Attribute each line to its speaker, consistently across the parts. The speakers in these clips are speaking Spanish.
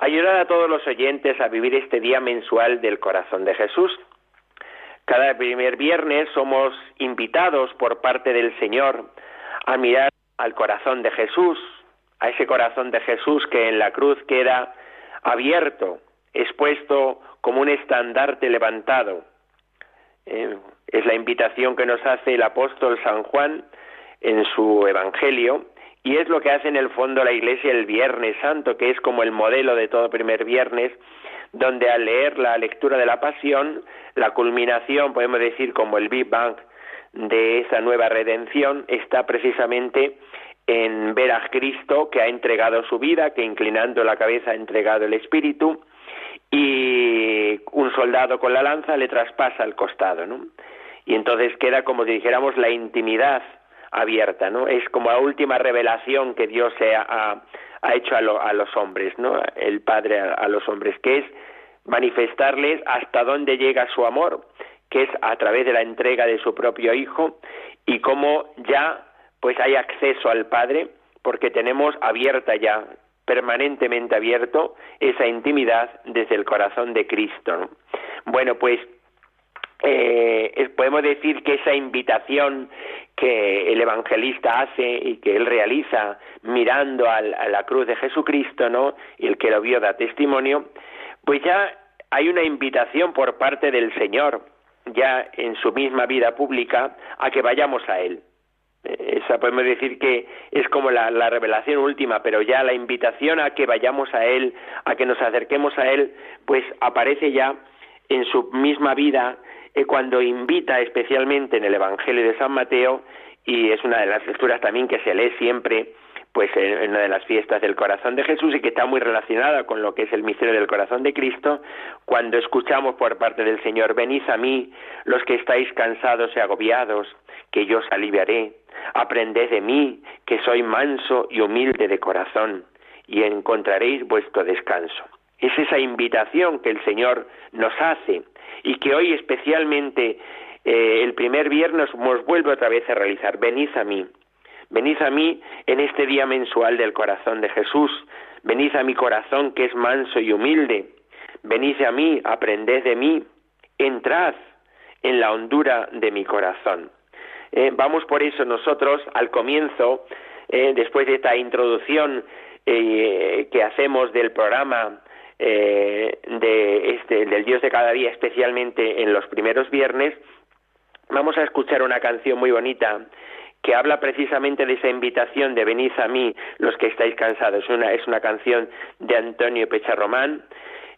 Speaker 1: ayudar a todos los oyentes a vivir este día mensual del corazón de Jesús. Cada primer viernes somos invitados por parte del Señor a mirar al corazón de Jesús, a ese corazón de Jesús que en la cruz queda abierto, expuesto como un estandarte levantado. Eh, es la invitación que nos hace el apóstol San Juan en su Evangelio y es lo que hace en el fondo la Iglesia el Viernes Santo, que es como el modelo de todo primer viernes, donde al leer la lectura de la Pasión, la culminación, podemos decir como el Big Bang de esa nueva redención, está precisamente en ver a Cristo que ha entregado su vida, que inclinando la cabeza ha entregado el Espíritu, y un soldado con la lanza le traspasa el costado, ¿no? Y entonces queda como si dijéramos la intimidad abierta, ¿no? Es como la última revelación que Dios ha, ha, hecho a, los hombres, ¿no? El Padre a, los hombres, que es manifestarles hasta dónde llega su amor, que es a través de la entrega de su propio Hijo y cómo ya pues hay acceso al Padre porque tenemos abierta ya permanentemente abierto esa intimidad desde el corazón de Cristo. Bueno, pues eh, podemos decir que esa invitación que el evangelista hace y que él realiza mirando a la cruz de Jesucristo, ¿no? Y el que lo vio da testimonio, pues ya hay una invitación por parte del Señor, ya en su misma vida pública, a que vayamos a Él. Esa podemos decir que es como la, revelación última, pero ya la invitación a que vayamos a Él, a que nos acerquemos a Él, pues aparece ya en su misma vida eh, cuando invita especialmente en el Evangelio de San Mateo, y es una de las lecturas también que se lee siempre pues en una de las fiestas del corazón de Jesús y que está muy relacionada con lo que es el misterio del corazón de Cristo, cuando escuchamos por parte del Señor, venid a mí los que estáis cansados y agobiados, que yo os aliviaré, aprended de mí, que soy manso y humilde de corazón, y encontraréis vuestro descanso. Es esa invitación que el Señor nos hace y que hoy especialmente eh, el primer viernes nos vuelve otra vez a realizar. Venid a mí, Venid a mí en este día mensual del corazón de Jesús. Venid a mi corazón que es manso y humilde. Venid a mí, aprended de mí. Entrad en la hondura de mi corazón. Eh, vamos por eso nosotros al comienzo, eh, después de esta introducción que hacemos del programa de este, del Dios de cada día, especialmente en los primeros viernes, vamos a escuchar una canción muy bonita que habla precisamente de esa invitación de venid a mí los que estáis cansados. Una, es una canción de Antonio Pecharromán,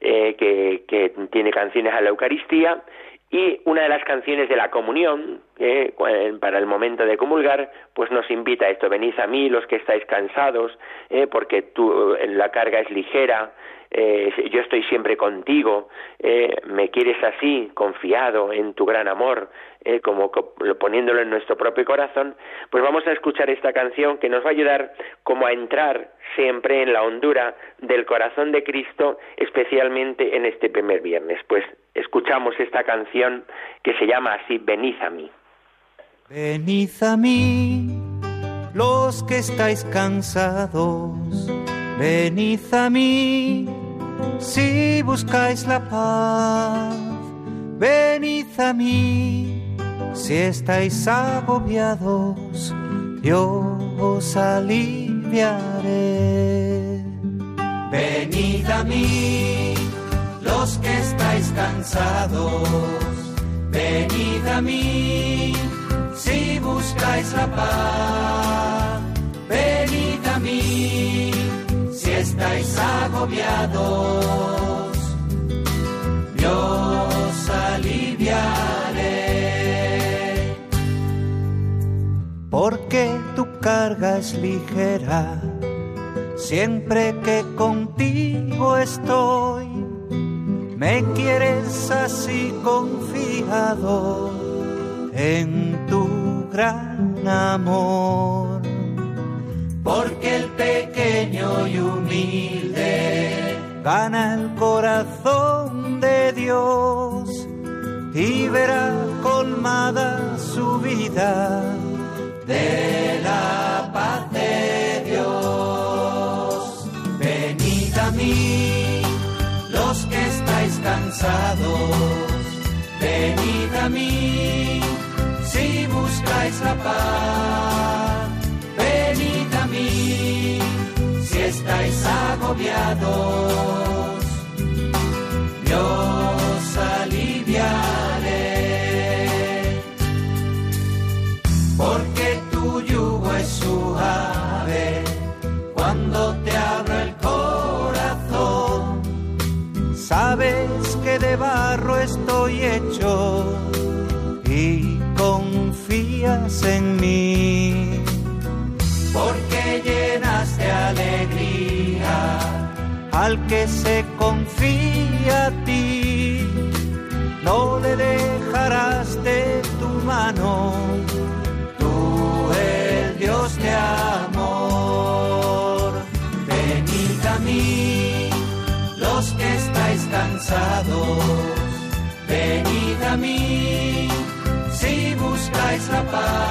Speaker 1: eh, que, que tiene canciones a la Eucaristía, y una de las canciones de la comunión, eh, para el momento de comulgar, pues nos invita a esto, venid a mí los que estáis cansados, eh, porque tu, la carga es ligera, eh, yo estoy siempre contigo, eh, me quieres así, confiado en tu gran amor, eh, como poniéndolo en nuestro propio corazón, pues vamos a escuchar esta canción que nos va a ayudar como a entrar siempre en la hondura del corazón de Cristo, especialmente en este primer viernes. Pues escuchamos esta canción que se llama así, Venid a mí.
Speaker 2: Venid a mí, los que estáis cansados Venid a mí si buscáis la paz. Venid a mí si estáis agobiados, yo os aliviaré. Venid a mí los que estáis cansados. Venid a mí si buscáis la paz. Estáis agobiados, yo os aliviaré. Porque tu carga es ligera, siempre que contigo estoy. Me quieres así confiado en tu gran amor. Porque el pequeño y humilde gana el corazón de Dios y verá colmada su vida de la paz de Dios. Venid a mí, los que estáis cansados, venid a mí, si buscáis la paz, estáis agobiados, yo porque tu yugo es suave cuando te abro el corazón. Sabes que de barro estoy hecho y confías en mí. Al que se confía a ti. No le dejarás de tu mano Dios de amor. Venid a mí, los que estáis cansados, venid a mí, si buscáis la paz.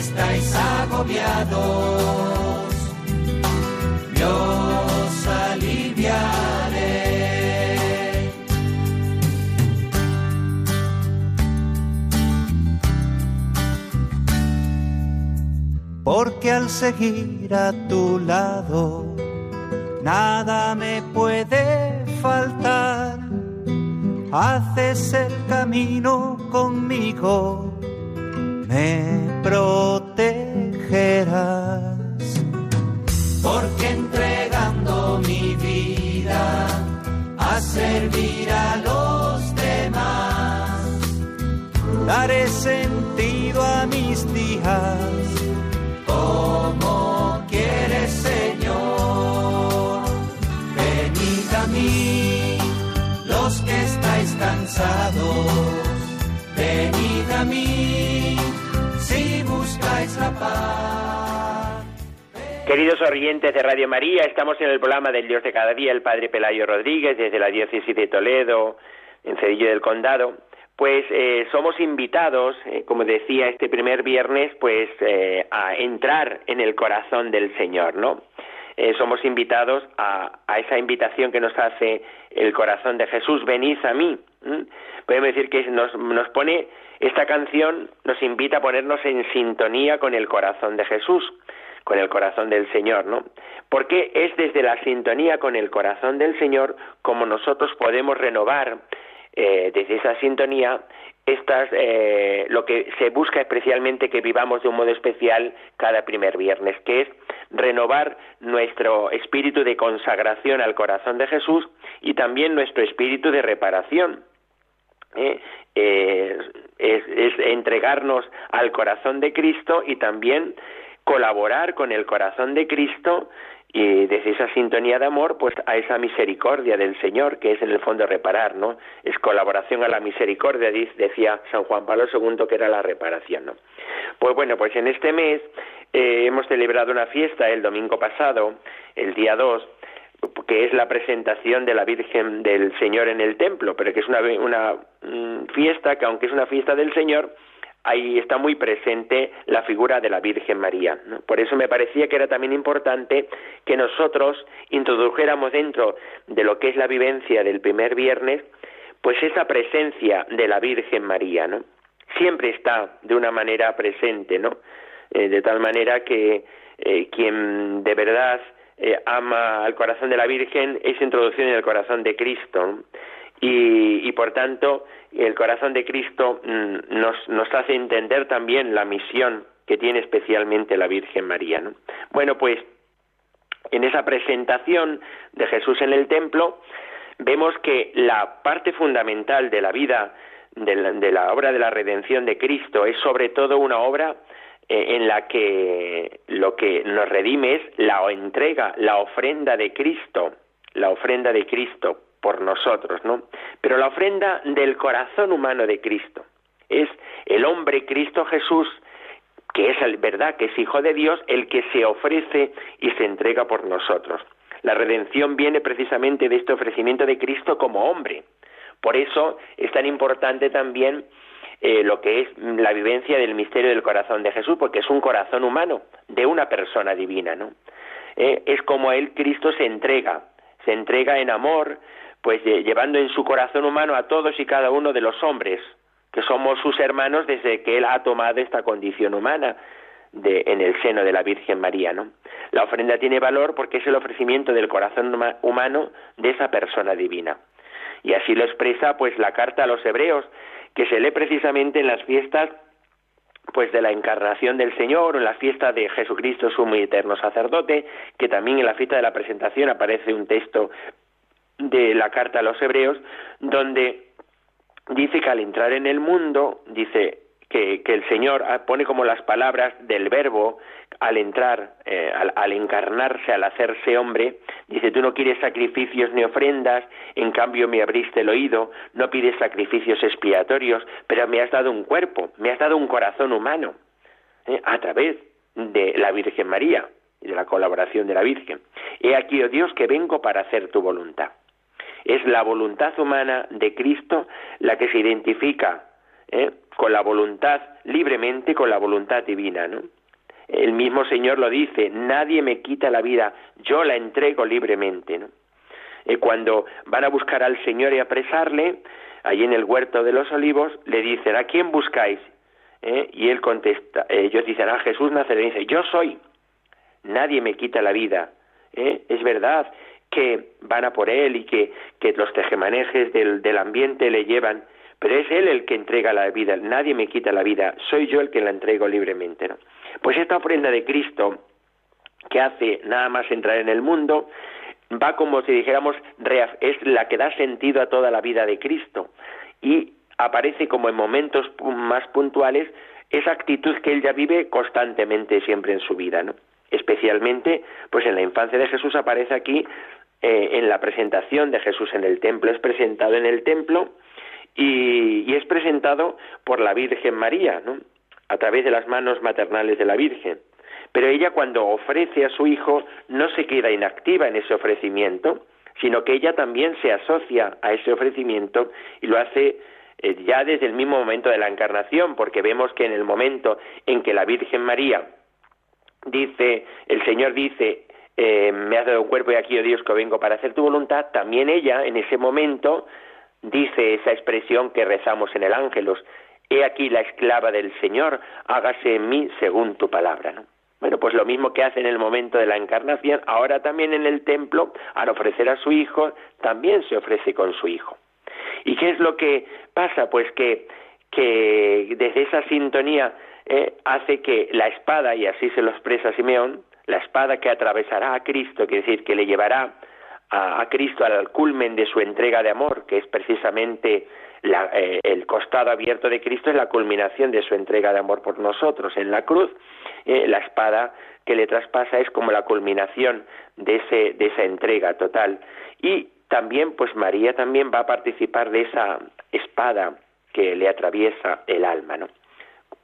Speaker 2: Estáis agobiados, yo aliviaré. porque al seguir a tu lado nada me puede faltar. Haces el camino conmigo, me protegerás. Porque entregando mi vida a servir a los demás, daré sentido a mis días como quieres, Señor. Venid a mí, los que estáis cansados,
Speaker 1: Queridos oyentes de Radio María, estamos en el programa del Dios de cada día, el Padre Pelayo Rodríguez, desde la diócesis de Toledo, en Cedillo del Condado pues eh, somos invitados, eh, como decía este primer viernes, pues eh, a entrar en el corazón del Señor, ¿no? Somos invitados a, esa invitación que nos hace el corazón de Jesús, venid a mí. Podemos decir que nos, nos pone, esta canción nos invita a ponernos en sintonía con el corazón de Jesús, con el corazón del Señor, ¿no? Porque es desde la sintonía con el corazón del Señor como nosotros podemos renovar eh, desde esa sintonía, estas, eh, lo que se busca especialmente que vivamos de un modo especial cada primer viernes, que es renovar nuestro espíritu de consagración al corazón de Jesús y también nuestro espíritu de reparación. ¿eh? es entregarnos al corazón de Cristo y también colaborar con el corazón de Cristo y desde esa sintonía de amor, pues a esa misericordia del Señor, que es en el fondo reparar, ¿no? Es colaboración a la misericordia, decía San Juan Pablo II, que era la reparación, ¿no? Pues bueno, pues en este mes eh, hemos celebrado una fiesta el domingo pasado, el día 2, que es la presentación de la Virgen del Señor en el templo, pero que es una, una mm, fiesta que aunque es una fiesta del Señor, ahí está muy presente la figura de la Virgen María. Por eso me parecía que era también importante que nosotros introdujéramos dentro de lo que es la vivencia del primer viernes, pues esa presencia de la Virgen María, ¿no? Siempre está de una manera presente, ¿no? Eh, de tal manera que eh, quien de verdad eh, ama al corazón de la Virgen es introducido en el corazón de Cristo. Y, por tanto, el corazón de Cristo mm, nos, nos hace entender también la misión que tiene especialmente la Virgen María. Bueno, pues en esa presentación de Jesús en el templo vemos que la parte fundamental de la vida de la, obra de la redención de Cristo es sobre todo una obra eh, en la que lo que nos redime es la entrega, la ofrenda de Cristo, la ofrenda de Cristo por nosotros, ¿no? Pero la ofrenda del corazón humano de Cristo es el hombre Cristo Jesús que es verdad que es hijo de Dios el que se ofrece y se entrega por nosotros. La redención viene precisamente de este ofrecimiento de Cristo como hombre. Por eso es tan importante también eh, lo que es la vivencia del misterio del corazón de Jesús, porque es un corazón humano de una persona divina, ¿no? Eh, es como él, Cristo, se entrega, se entrega en amor, pues llevando en su corazón humano a todos y cada uno de los hombres, que somos sus hermanos desde que él ha tomado esta condición humana de, en el seno de la Virgen María, ¿no? La ofrenda tiene valor porque es el ofrecimiento del corazón humano de esa persona divina. Y así lo expresa pues la carta a los hebreos, que se lee precisamente en las fiestas pues de la encarnación del Señor, en la fiesta de Jesucristo, sumo y eterno sacerdote, que también en la fiesta de la presentación aparece un texto de la carta a los hebreos, donde dice que al entrar en el mundo, dice, que, el Señor ah, pone como las palabras del verbo al entrar, eh, al, encarnarse, al hacerse hombre, dice, tú no quieres sacrificios ni ofrendas, en cambio me abriste el oído, no pides sacrificios expiatorios, pero me has dado un cuerpo, me has dado un corazón humano, ¿eh? a través de la Virgen María y de la colaboración de la Virgen. He aquí, oh Dios, que vengo para hacer tu voluntad. Es la voluntad humana de Cristo la que se identifica ¿eh? con la voluntad libremente, con la voluntad divina, ¿no? El mismo Señor lo dice, nadie me quita la vida, yo la entrego libremente. Eh, cuando van a buscar al Señor y apresarle, allí en el huerto de los olivos, le dicen, ¿a quién buscáis? ¿Eh? Y él contesta, ellos dicen, a Jesús Nazareno, dice, yo soy, nadie me quita la vida. Es verdad que van a por él y que, que los tejemanejes del, del ambiente le llevan, pero es Él el que entrega la vida, nadie me quita la vida, soy yo el que la entrego libremente. ¿no? Pues esta ofrenda de Cristo, que hace nada más entrar en el mundo, va como si dijéramos, es la que da sentido a toda la vida de Cristo y aparece como en momentos más puntuales esa actitud que él ya vive constantemente siempre en su vida, ¿no? Especialmente, pues en la infancia de Jesús aparece aquí eh, en la presentación de Jesús en el templo, es presentado en el templo y, es presentado por la Virgen María, ¿no? a través de las manos maternales de la Virgen. Pero ella cuando ofrece a su hijo no se queda inactiva en ese ofrecimiento, sino que ella también se asocia a ese ofrecimiento y lo hace eh, ya desde el mismo momento de la encarnación, porque vemos que en el momento en que la Virgen María dice, el Señor dice, eh, me has dado cuerpo y aquí, oh Dios, que vengo para hacer tu voluntad, también ella en ese momento dice esa expresión que rezamos en el Ángelos, he aquí la esclava del Señor, hágase en mí según tu palabra, ¿no? Bueno, pues lo mismo que hace en el momento de la encarnación, ahora también en el templo, al ofrecer a su hijo, también se ofrece con su hijo. ¿Y qué es lo que pasa? Pues que, que desde esa sintonía eh, hace que la espada, y así se lo expresa Simeón, la espada que atravesará a Cristo, quiere decir que le llevará a, Cristo al culmen de su entrega de amor, que es precisamente eh, el costado abierto de Cristo, es la culminación de su entrega de amor por nosotros. En la cruz, eh, la espada que le traspasa es como la culminación de, ese, de esa entrega total. Y también, pues María también va a participar de esa espada que le atraviesa el alma, ¿no?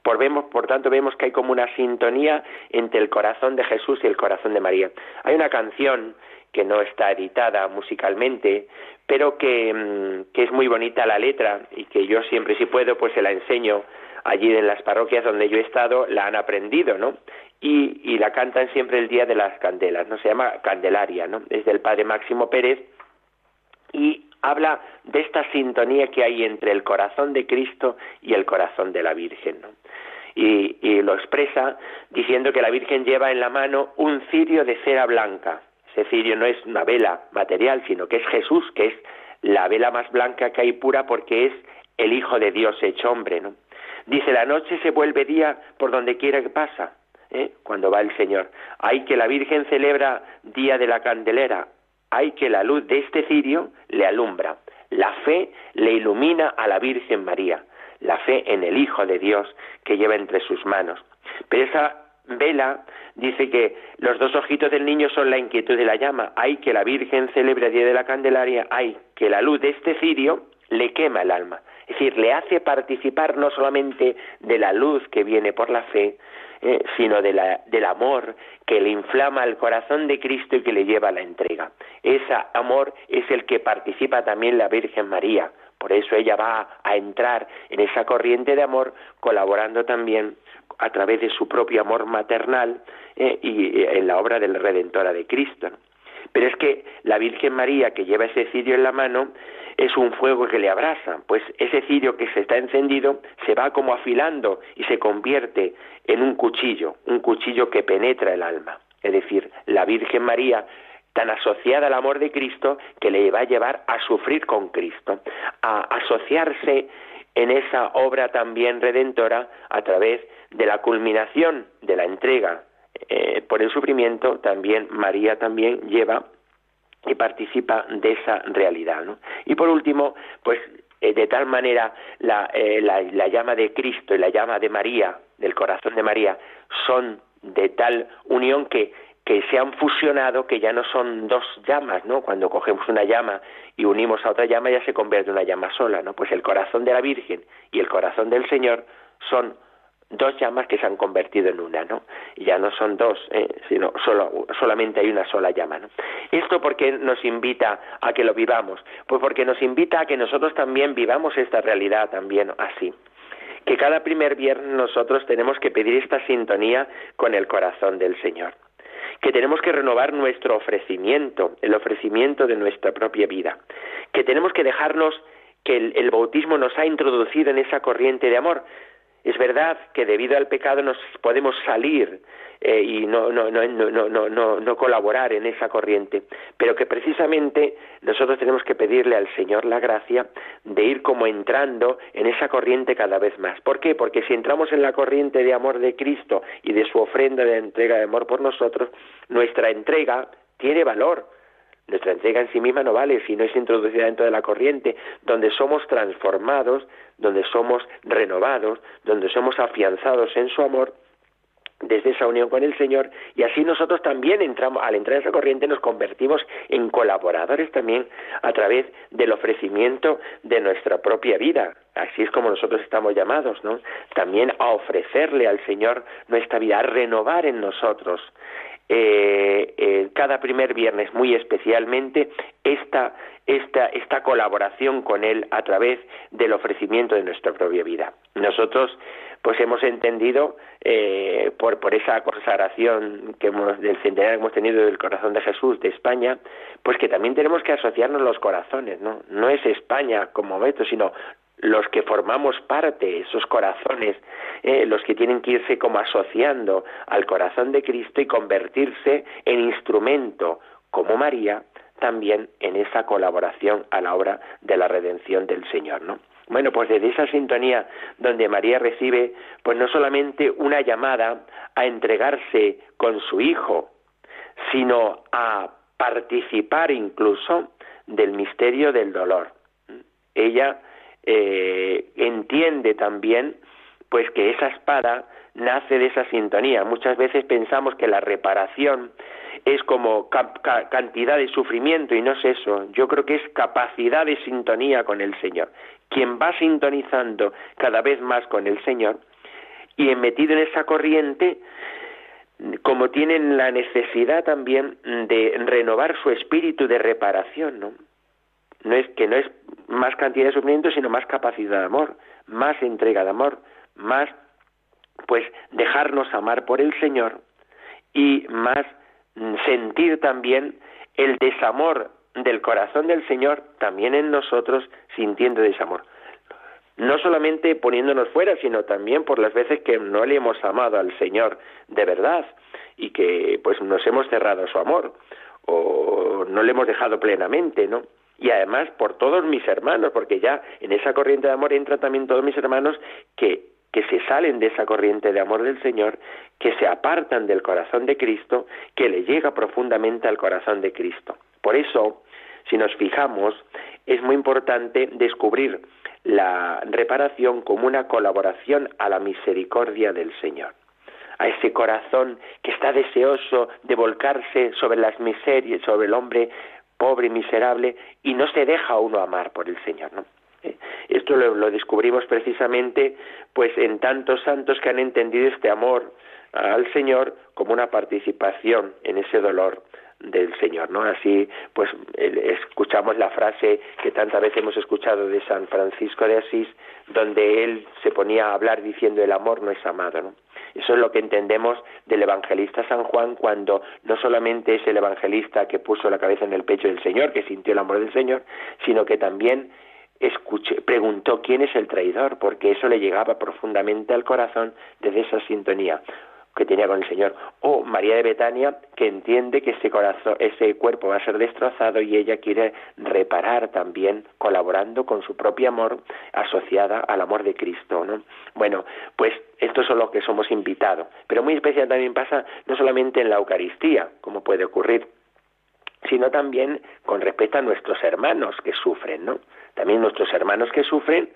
Speaker 1: Por, vemos, por tanto, vemos que hay como una sintonía entre el corazón de Jesús y el corazón de María. Hay una canción que no está editada musicalmente, pero mm, que, es muy bonita la letra y que yo siempre si puedo pues se la enseño allí en las parroquias donde yo he estado, la han aprendido, ¿no? Y la cantan siempre el día de las candelas, ¿no? Se llama Candelaria, ¿no? Es del padre Máximo Pérez y habla de esta sintonía que hay entre el corazón de Cristo y el corazón de la Virgen, ¿no? Y, lo expresa diciendo que la Virgen lleva en la mano un cirio de cera blanca, ese cirio no es una vela material, sino que es Jesús, que es la vela más blanca que hay pura porque es el Hijo de Dios hecho hombre. Dice, la noche se vuelve día por donde quiera que pasa, ¿eh? cuando va el Señor. Hay que la Virgen celebra día de la candelera, hay que la luz de este cirio le alumbra. La fe le ilumina a la Virgen María. la fe en el Hijo de Dios que lleva entre sus manos. Pero esa vela dice que los dos ojitos del niño son la inquietud de la llama. Hay que la Virgen celebre a día de la Candelaria, hay que la luz de este cirio le quema el alma. Es decir, le hace participar no solamente de la luz que viene por la fe, eh, sino de la, del amor que le inflama el corazón de Cristo y que le lleva a la entrega. Ese amor es el que participa también la Virgen María. Por eso ella va a entrar en esa corriente de amor colaborando también a través de su propio amor maternal eh, y eh, en la obra de la Redentora de Cristo. Pero es que la Virgen María que lleva ese cirio en la mano es un fuego que le abrasa, pues ese cirio que se está encendido se va como afilando y se convierte en un cuchillo, un cuchillo que penetra el alma. Es decir, la Virgen María tan asociada al amor de Cristo que le va a llevar a sufrir con Cristo, a asociarse en esa obra también redentora a través de la culminación de la entrega eh, por el sufrimiento, también María también lleva y participa de esa realidad. ¿no? Y por último, pues eh, de tal manera eh, la, la, llama de Cristo y la llama de María, del corazón de María, son de tal unión que, que se han fusionado que ya no son dos llamas, ¿no? Cuando cogemos una llama y unimos a otra llama ya se convierte en una llama sola, ¿no? Pues el corazón de la Virgen y el corazón del Señor son dos llamas que se han convertido en una, ¿no? Y ya no son dos, eh, sino solo, solamente hay una sola llama, ¿no? ¿Esto por qué nos invita a que lo vivamos? Pues porque nos invita a que nosotros también vivamos esta realidad también así. Que cada primer viernes nosotros tenemos que pedir esta sintonía con el corazón del Señor. Que tenemos que renovar nuestro ofrecimiento, el ofrecimiento de nuestra propia vida. Que tenemos que dejarnos que el bautismo nos ha introducido en esa corriente de amor, es verdad que debido al pecado nos podemos salir eh, y no, no, no, no, no colaborar en esa corriente, pero que precisamente nosotros tenemos que pedirle al Señor la gracia de ir como entrando en esa corriente cada vez más. ¿Por qué? Porque si entramos en la corriente de amor de Cristo y de su ofrenda de entrega de amor por nosotros, nuestra entrega tiene valor, nuestra entrega en sí misma no vale si no es introducida dentro de la corriente, donde somos transformados, donde somos renovados, donde somos afianzados en su amor desde esa unión con el Señor y así nosotros también entramos al entrar en esa corriente nos convertimos en colaboradores también a través del ofrecimiento de nuestra propia vida. Así es como nosotros estamos llamados no también a ofrecerle al Señor nuestra vida a renovar en nosotros eh, eh, cada primer viernes muy especialmente esta, esta, esta colaboración con Él a través del ofrecimiento de nuestra propia vida. Nosotros pues hemos entendido eh, por, por esa consagración que hemos, del centenario que hemos tenido del corazón de Jesús de España, pues que también tenemos que asociarnos los corazones, ¿no? No es España como veto, sino los que formamos parte, esos corazones, eh, los que tienen que irse como asociando al corazón de Cristo y convertirse en instrumento, como María, también en esa colaboración a la obra de la redención del Señor, ¿no? Bueno, pues desde esa sintonía donde María recibe, pues no solamente una llamada a entregarse con su Hijo, sino a participar incluso del misterio del dolor. Ella eh, entiende también pues que esa espada nace de esa sintonía. Muchas veces pensamos que la reparación es como cantidad de sufrimiento y no es eso. Yo creo que es capacidad de sintonía con el Señor. Quien va sintonizando cada vez más con el Señor y metido en esa corriente, como tienen la necesidad también de renovar su espíritu de reparación, ¿no? No es que no es más cantidad de sufrimiento, sino más capacidad de amor, más entrega de amor, más pues dejarnos amar por el Señor y más mm, sentir también el desamor del corazón del Señor también en nosotros sintiendo desamor. No solamente poniéndonos fuera, sino también por las veces que no le hemos amado al Señor de verdad y que pues nos hemos cerrado a su amor o no le hemos dejado plenamente, ¿no? Y además por todos mis hermanos, porque ya en esa corriente de amor entran también todos mis hermanos que, que se salen de esa corriente de amor del Señor, que se apartan del corazón de Cristo, que le llega profundamente al corazón de Cristo. Por eso, si nos fijamos, es muy importante descubrir la reparación como una colaboración a la misericordia del Señor a ese corazón que está deseoso de volcarse sobre las miserias, sobre el hombre pobre miserable, y no se deja uno amar por el Señor, ¿no? Eh, esto lo, descubrimos precisamente pues en tantos santos que han entendido este amor al Señor como una participación en ese dolor del Señor, ¿no? Así, pues escuchamos la frase que tantas veces hemos escuchado de San Francisco de Asís, donde él se ponía a hablar diciendo el amor no es amado, ¿no? Eso es lo que entendemos del evangelista San Juan cuando no solamente es el evangelista que puso la cabeza en el pecho del Señor, que sintió el amor del Señor, sino que también escuché, preguntó quién es el traidor, porque eso le llegaba profundamente al corazón desde esa sintonía que tenía con el Señor. O María de Betania, que entiende que ese corazón, ese cuerpo va a ser destrozado y ella quiere reparar también, colaborando con su propio amor, asociada al amor de Cristo, ¿no? Bueno, pues esto es lo que somos invitados. Pero muy especial también pasa no solamente en la Eucaristía, como puede ocurrir, sino también con respecto a nuestros hermanos que sufren, ¿no? También nuestros hermanos que sufren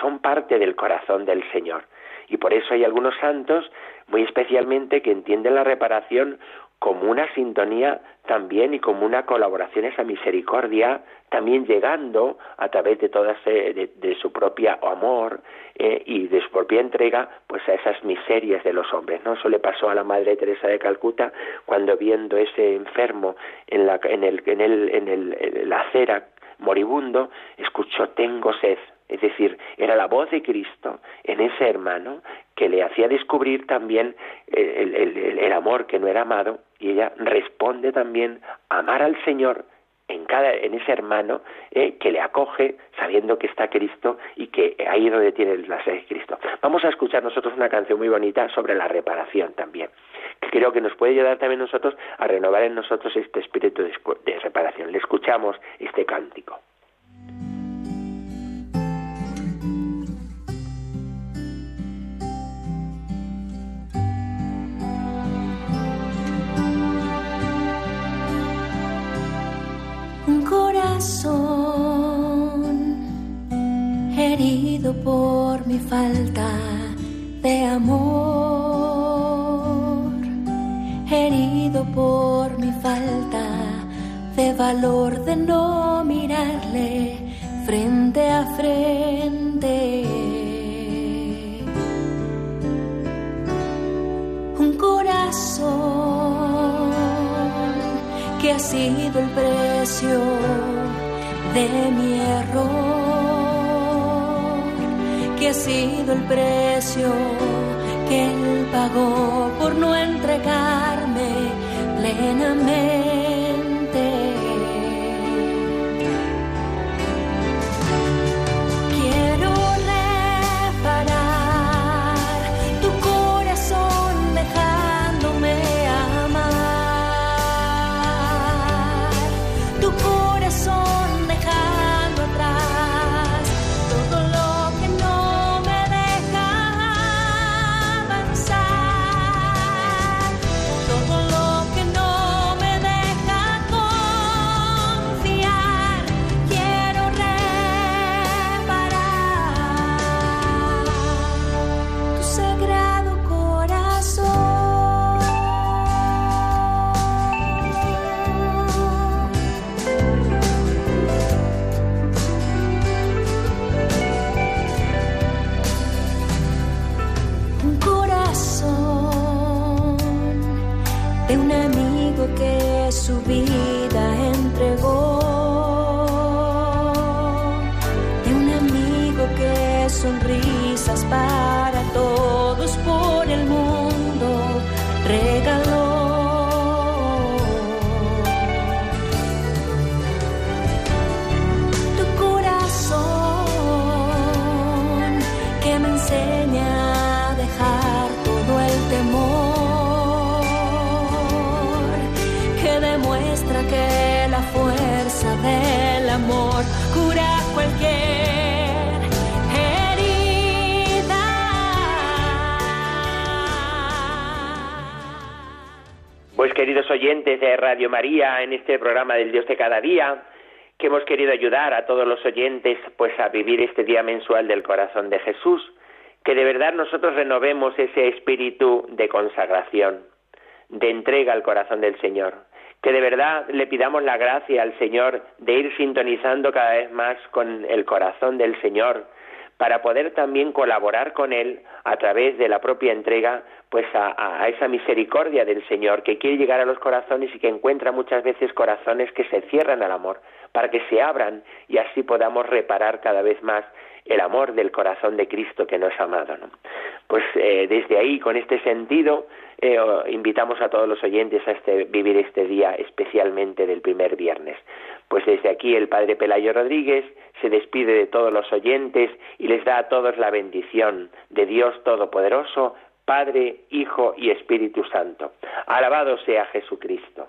Speaker 1: son parte del corazón del Señor. Y por eso hay algunos santos, muy especialmente, que entienden la reparación como una sintonía también y como una colaboración, esa misericordia, también llegando a través de toda de, su propia amor eh, y de su propia entrega, pues a esas miserias de los hombres. ¿no? Eso le pasó a la Madre Teresa de Calcuta cuando viendo ese enfermo en la, en el, en el, en el, en la acera moribundo, escuchó tengo sed, es decir, era la voz de Cristo en ese hermano que le hacía descubrir también el, el, amor que no era amado y ella responde también a amar al Señor en cada en ese hermano eh, que le acoge sabiendo que está Cristo y que ahí es donde tiene la sed de Cristo. Vamos a escuchar nosotros una canción muy bonita sobre la reparación también, que creo que nos puede ayudar también nosotros a renovar en nosotros este espíritu de reparación. Le escuchamos este cántico.
Speaker 3: Herido por mi falta de amor, herido por mi falta de valor de no mirarle frente a frente. Un corazón que ha sido el precio de mi error, sido el precio que él pagó por no entregarme plenamente. de un amigo que su vida entregó, de un amigo que sonrisas para
Speaker 1: queridos oyentes de Radio María, en este programa del Dios de cada día, que hemos querido ayudar a todos los oyentes pues a vivir este día mensual del corazón de Jesús, que de verdad nosotros renovemos ese espíritu de consagración, de entrega al corazón del Señor, que de verdad le pidamos la gracia al Señor de ir sintonizando cada vez más con el corazón del Señor, para poder también colaborar con Él a través de la propia entrega, pues a, a, esa misericordia del Señor que quiere llegar a los corazones y que encuentra muchas veces corazones que se cierran al amor, para que se abran y así podamos reparar cada vez más el amor del corazón de Cristo que nos ha amado. ¿no? Pues eh, desde ahí, con este sentido, eh, invitamos a todos los oyentes a este, vivir este día especialmente del primer viernes. Pues desde aquí el Padre Pelayo Rodríguez se despide de todos los oyentes y les da a todos la bendición de Dios Todopoderoso, Padre, Hijo y Espíritu Santo. Alabado sea Jesucristo.